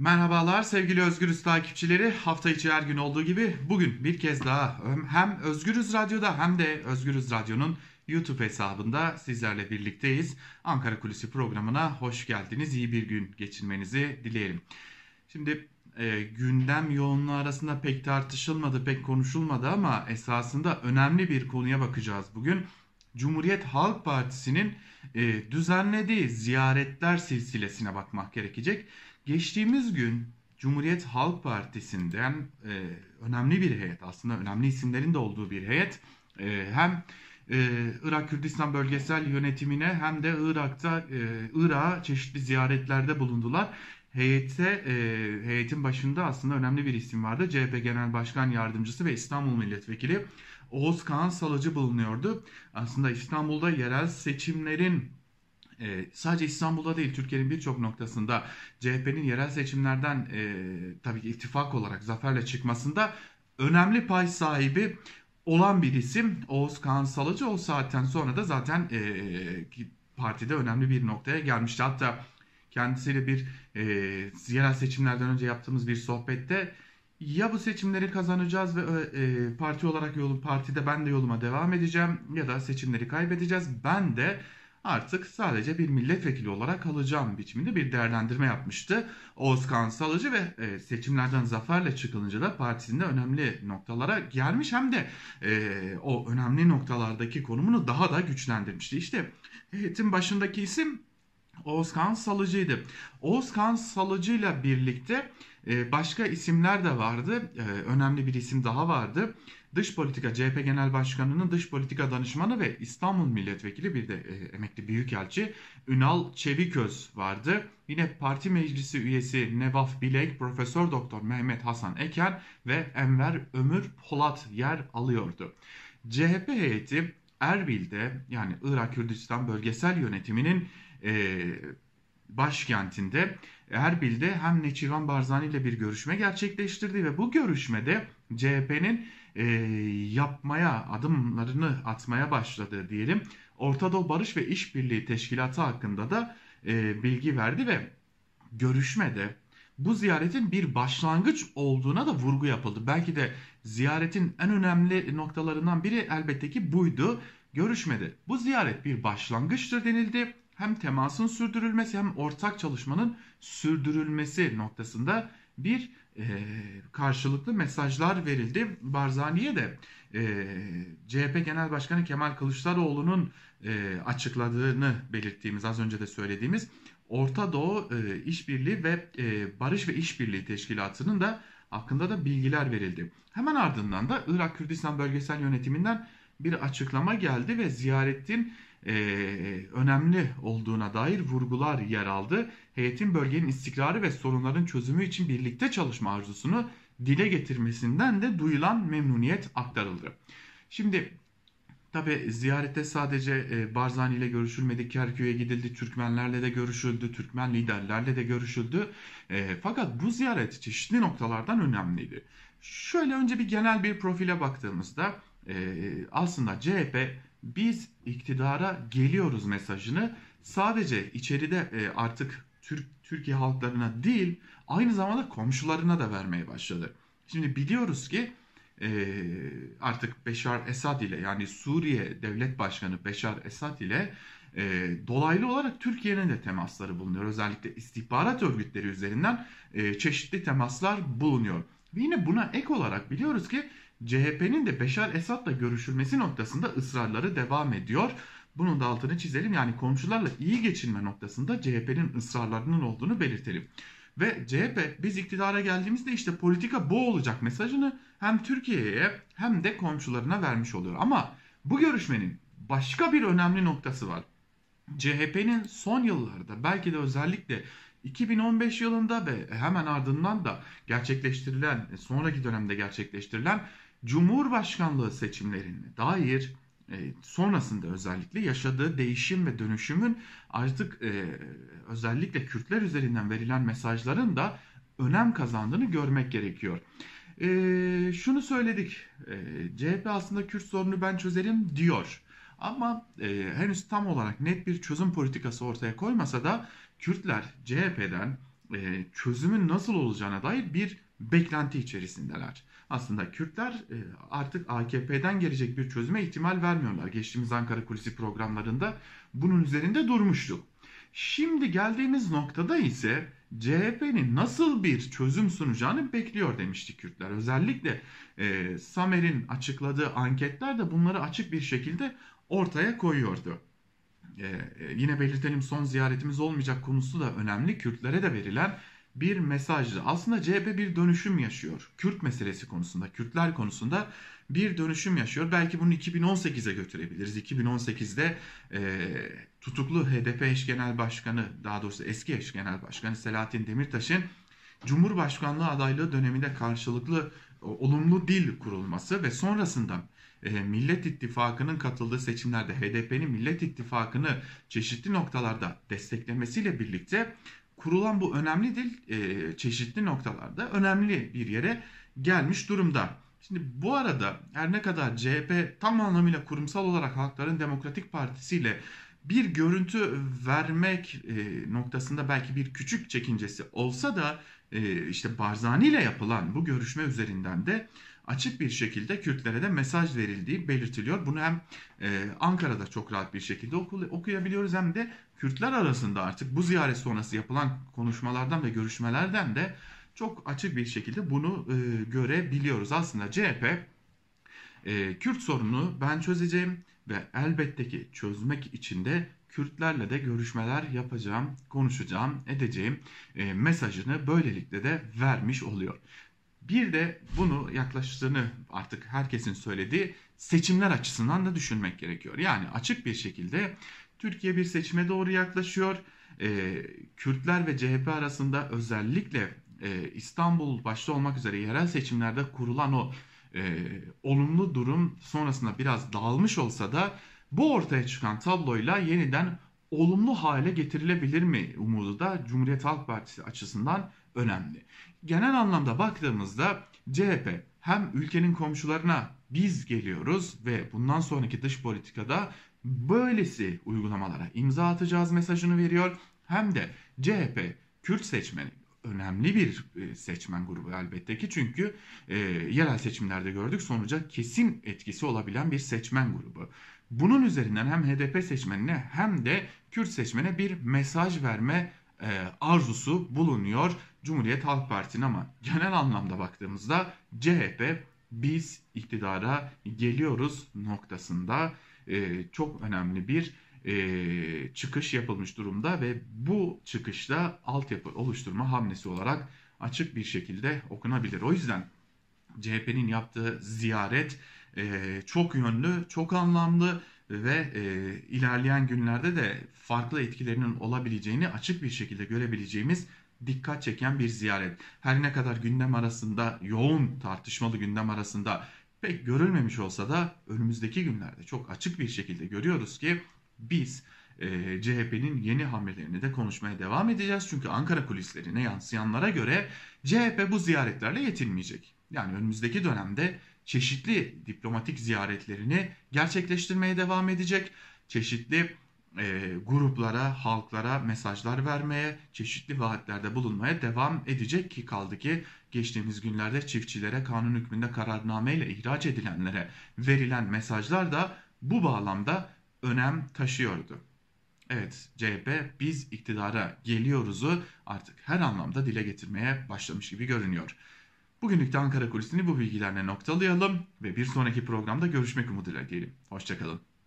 Merhabalar sevgili Özgürüz takipçileri. Hafta içi her gün olduğu gibi bugün bir kez daha hem Özgürüz Radyo'da hem de Özgürüz Radyo'nun YouTube hesabında sizlerle birlikteyiz. Ankara Kulisi programına hoş geldiniz. İyi bir gün geçirmenizi dileyelim. Şimdi e, gündem yoğunluğu arasında pek tartışılmadı, pek konuşulmadı ama esasında önemli bir konuya bakacağız bugün. Cumhuriyet Halk Partisi'nin e, düzenlediği ziyaretler silsilesine bakmak gerekecek. Geçtiğimiz gün Cumhuriyet Halk Partisi'nden e, önemli bir heyet aslında önemli isimlerin de olduğu bir heyet e, hem e, Irak Kürdistan bölgesel yönetimine hem de Irak'ta e, Irak'a çeşitli ziyaretlerde bulundular. Heyette e, heyetin başında aslında önemli bir isim vardı. CHP Genel Başkan Yardımcısı ve İstanbul Milletvekili Oğuz Kağan Salıcı bulunuyordu. Aslında İstanbul'da yerel seçimlerin e, sadece İstanbul'da değil Türkiye'nin birçok noktasında CHP'nin yerel seçimlerden e, tabii ki ittifak olarak zaferle çıkmasında önemli pay sahibi olan bir isim Oğuz Kağan Salıcı. O saatten sonra da zaten e, partide önemli bir noktaya gelmişti. Hatta kendisiyle bir e, yerel seçimlerden önce yaptığımız bir sohbette ya bu seçimleri kazanacağız ve e, parti olarak yolum partide ben de yoluma devam edeceğim ya da seçimleri kaybedeceğiz. Ben de artık sadece bir milletvekili olarak kalacağım biçiminde bir değerlendirme yapmıştı. Oğuzkan Salıcı ve e, seçimlerden zaferle çıkılınca da partisinde önemli noktalara gelmiş hem de e, o önemli noktalardaki konumunu daha da güçlendirmişti. İşte heyetin başındaki isim Oğuzkan Salıcı'ydı. Oğuzkan Salıcı ile birlikte e, başka isimler de vardı. E, önemli bir isim daha vardı. Dış politika CHP Genel Başkanı'nın dış politika danışmanı ve İstanbul Milletvekili bir de e, emekli büyükelçi Ünal Çeviköz vardı. Yine parti meclisi üyesi Nevaf Bilek, Profesör Doktor Mehmet Hasan Eken ve Enver Ömür Polat yer alıyordu. CHP heyeti Erbil'de yani Irak Kürdistan bölgesel yönetiminin e, başkentinde Erbil'de hem Neçivan Barzani ile bir görüşme gerçekleştirdi ve bu görüşmede CHP'nin e, yapmaya, adımlarını atmaya başladığı diyelim Orta Doğu Barış ve İşbirliği Teşkilatı hakkında da e, bilgi verdi ve görüşmede bu ziyaretin bir başlangıç olduğuna da vurgu yapıldı. Belki de ziyaretin en önemli noktalarından biri elbette ki buydu. Görüşmede bu ziyaret bir başlangıçtır denildi hem temasın sürdürülmesi hem ortak çalışmanın sürdürülmesi noktasında bir e, karşılıklı mesajlar verildi. Barzani'ye de e, CHP Genel Başkanı Kemal Kılıçdaroğlu'nun e, açıkladığını belirttiğimiz az önce de söylediğimiz Orta Doğu e, İşbirliği ve e, Barış ve İşbirliği Teşkilatı'nın da hakkında da bilgiler verildi. Hemen ardından da Irak Kürdistan Bölgesel Yönetiminden bir açıklama geldi ve ziyaretin e, önemli olduğuna dair vurgular yer aldı. Heyetin bölgenin istikrarı ve sorunların çözümü için birlikte çalışma arzusunu dile getirmesinden de duyulan memnuniyet aktarıldı. Şimdi Tabi ziyarette sadece e, Barzani ile görüşülmedi, Kerkük'e gidildi, Türkmenlerle de görüşüldü, Türkmen liderlerle de görüşüldü. E, fakat bu ziyaret çeşitli noktalardan önemliydi. Şöyle önce bir genel bir profile baktığımızda e, aslında CHP biz iktidara geliyoruz mesajını sadece içeride e, artık Türk Türkiye halklarına değil aynı zamanda komşularına da vermeye başladı. Şimdi biliyoruz ki e, artık Beşar Esad ile yani Suriye Devlet Başkanı Beşar Esad ile e, dolaylı olarak Türkiye'nin de temasları bulunuyor. Özellikle istihbarat örgütleri üzerinden çeşitli temaslar bulunuyor. Ve yine buna ek olarak biliyoruz ki CHP'nin de Beşar Esad'la görüşülmesi noktasında ısrarları devam ediyor. Bunun da altını çizelim. Yani komşularla iyi geçinme noktasında CHP'nin ısrarlarının olduğunu belirtelim. Ve CHP biz iktidara geldiğimizde işte politika bu olacak mesajını hem Türkiye'ye hem de komşularına vermiş oluyor. Ama bu görüşmenin başka bir önemli noktası var. CHP'nin son yıllarda belki de özellikle 2015 yılında ve hemen ardından da gerçekleştirilen, sonraki dönemde gerçekleştirilen Cumhurbaşkanlığı seçimlerine dair e, sonrasında özellikle yaşadığı değişim ve dönüşümün artık e, özellikle Kürtler üzerinden verilen mesajların da önem kazandığını görmek gerekiyor. E, şunu söyledik, CHP aslında Kürt sorunu ben çözerim diyor. Ama e, henüz tam olarak net bir çözüm politikası ortaya koymasa da Kürtler CHP'den e, çözümün nasıl olacağına dair bir beklenti içerisindeler. Aslında Kürtler e, artık AKP'den gelecek bir çözüme ihtimal vermiyorlar. Geçtiğimiz Ankara Kulisi programlarında bunun üzerinde durmuştuk. Şimdi geldiğimiz noktada ise CHP'nin nasıl bir çözüm sunacağını bekliyor demişti Kürtler. Özellikle e, Samer'in açıkladığı anketler de bunları açık bir şekilde ortaya koyuyordu. E, e, yine belirtelim son ziyaretimiz olmayacak konusu da önemli. Kürtlere de verilen bir mesajdı. Aslında CHP bir dönüşüm yaşıyor. Kürt meselesi konusunda, Kürtler konusunda bir dönüşüm yaşıyor. Belki bunu 2018'e götürebiliriz. 2018'de e, tutuklu HDP eş genel başkanı, daha doğrusu eski eş genel başkanı Selahattin Demirtaş'ın Cumhurbaşkanlığı adaylığı döneminde karşılıklı olumlu dil kurulması ve sonrasında e, Millet İttifakı'nın katıldığı seçimlerde HDP'nin Millet İttifakı'nı çeşitli noktalarda desteklemesiyle birlikte kurulan bu önemli dil e, çeşitli noktalarda önemli bir yere gelmiş durumda. Şimdi bu arada her ne kadar CHP tam anlamıyla kurumsal olarak Halkların Demokratik Partisi ile bir görüntü vermek e, noktasında belki bir küçük çekincesi olsa da e, işte Barzani ile yapılan bu görüşme üzerinden de açık bir şekilde Kürtlere de mesaj verildiği belirtiliyor. Bunu hem e, Ankara'da çok rahat bir şekilde oku, okuyabiliyoruz hem de Kürtler arasında artık bu ziyaret sonrası yapılan konuşmalardan ve görüşmelerden de çok açık bir şekilde bunu e, görebiliyoruz. Aslında CHP Kürt sorununu ben çözeceğim ve elbette ki çözmek için de Kürtlerle de görüşmeler yapacağım, konuşacağım, edeceğim e, mesajını böylelikle de vermiş oluyor. Bir de bunu yaklaştığını artık herkesin söylediği seçimler açısından da düşünmek gerekiyor. Yani açık bir şekilde Türkiye bir seçime doğru yaklaşıyor. E, Kürtler ve CHP arasında özellikle e, İstanbul başta olmak üzere yerel seçimlerde kurulan o e, olumlu durum sonrasında biraz dağılmış olsa da bu ortaya çıkan tabloyla yeniden olumlu hale getirilebilir mi umudu da Cumhuriyet Halk Partisi açısından önemli. Genel anlamda baktığımızda CHP hem ülkenin komşularına biz geliyoruz ve bundan sonraki dış politikada böylesi uygulamalara imza atacağız mesajını veriyor. Hem de CHP Kürt seçmeni önemli bir e, seçmen grubu elbette ki çünkü e, yerel seçimlerde gördük sonuca kesin etkisi olabilen bir seçmen grubu. Bunun üzerinden hem HDP seçmenine hem de Kürt seçmene bir mesaj verme e, arzusu bulunuyor Cumhuriyet Halk Partisi'nin ama genel anlamda baktığımızda CHP biz iktidara geliyoruz noktasında e, çok önemli bir e, çıkış yapılmış durumda ve bu çıkışta altyapı oluşturma hamlesi olarak açık bir şekilde okunabilir. O yüzden CHP'nin yaptığı ziyaret e, çok yönlü, çok anlamlı ve e, ilerleyen günlerde de farklı etkilerinin olabileceğini açık bir şekilde görebileceğimiz dikkat çeken bir ziyaret. Her ne kadar gündem arasında yoğun tartışmalı gündem arasında pek görülmemiş olsa da önümüzdeki günlerde çok açık bir şekilde görüyoruz ki biz e, CHP'nin yeni hamlelerini de konuşmaya devam edeceğiz. Çünkü Ankara kulislerine yansıyanlara göre CHP bu ziyaretlerle yetinmeyecek. Yani önümüzdeki dönemde çeşitli diplomatik ziyaretlerini gerçekleştirmeye devam edecek. Çeşitli e, gruplara, halklara mesajlar vermeye, çeşitli vaatlerde bulunmaya devam edecek ki kaldı ki geçtiğimiz günlerde çiftçilere kanun hükmünde kararname ile ihraç edilenlere verilen mesajlar da bu bağlamda önem taşıyordu. Evet CHP biz iktidara geliyoruzu artık her anlamda dile getirmeye başlamış gibi görünüyor. Bugünlük Ankara Kulisi'ni bu bilgilerle noktalayalım ve bir sonraki programda görüşmek umuduyla diyelim. Hoşçakalın.